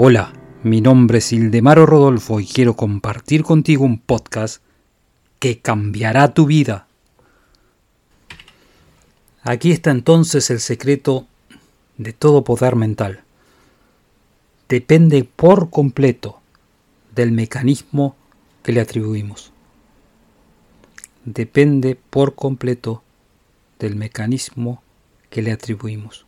Hola, mi nombre es Ildemaro Rodolfo y quiero compartir contigo un podcast que cambiará tu vida. Aquí está entonces el secreto de todo poder mental. Depende por completo del mecanismo que le atribuimos. Depende por completo del mecanismo que le atribuimos.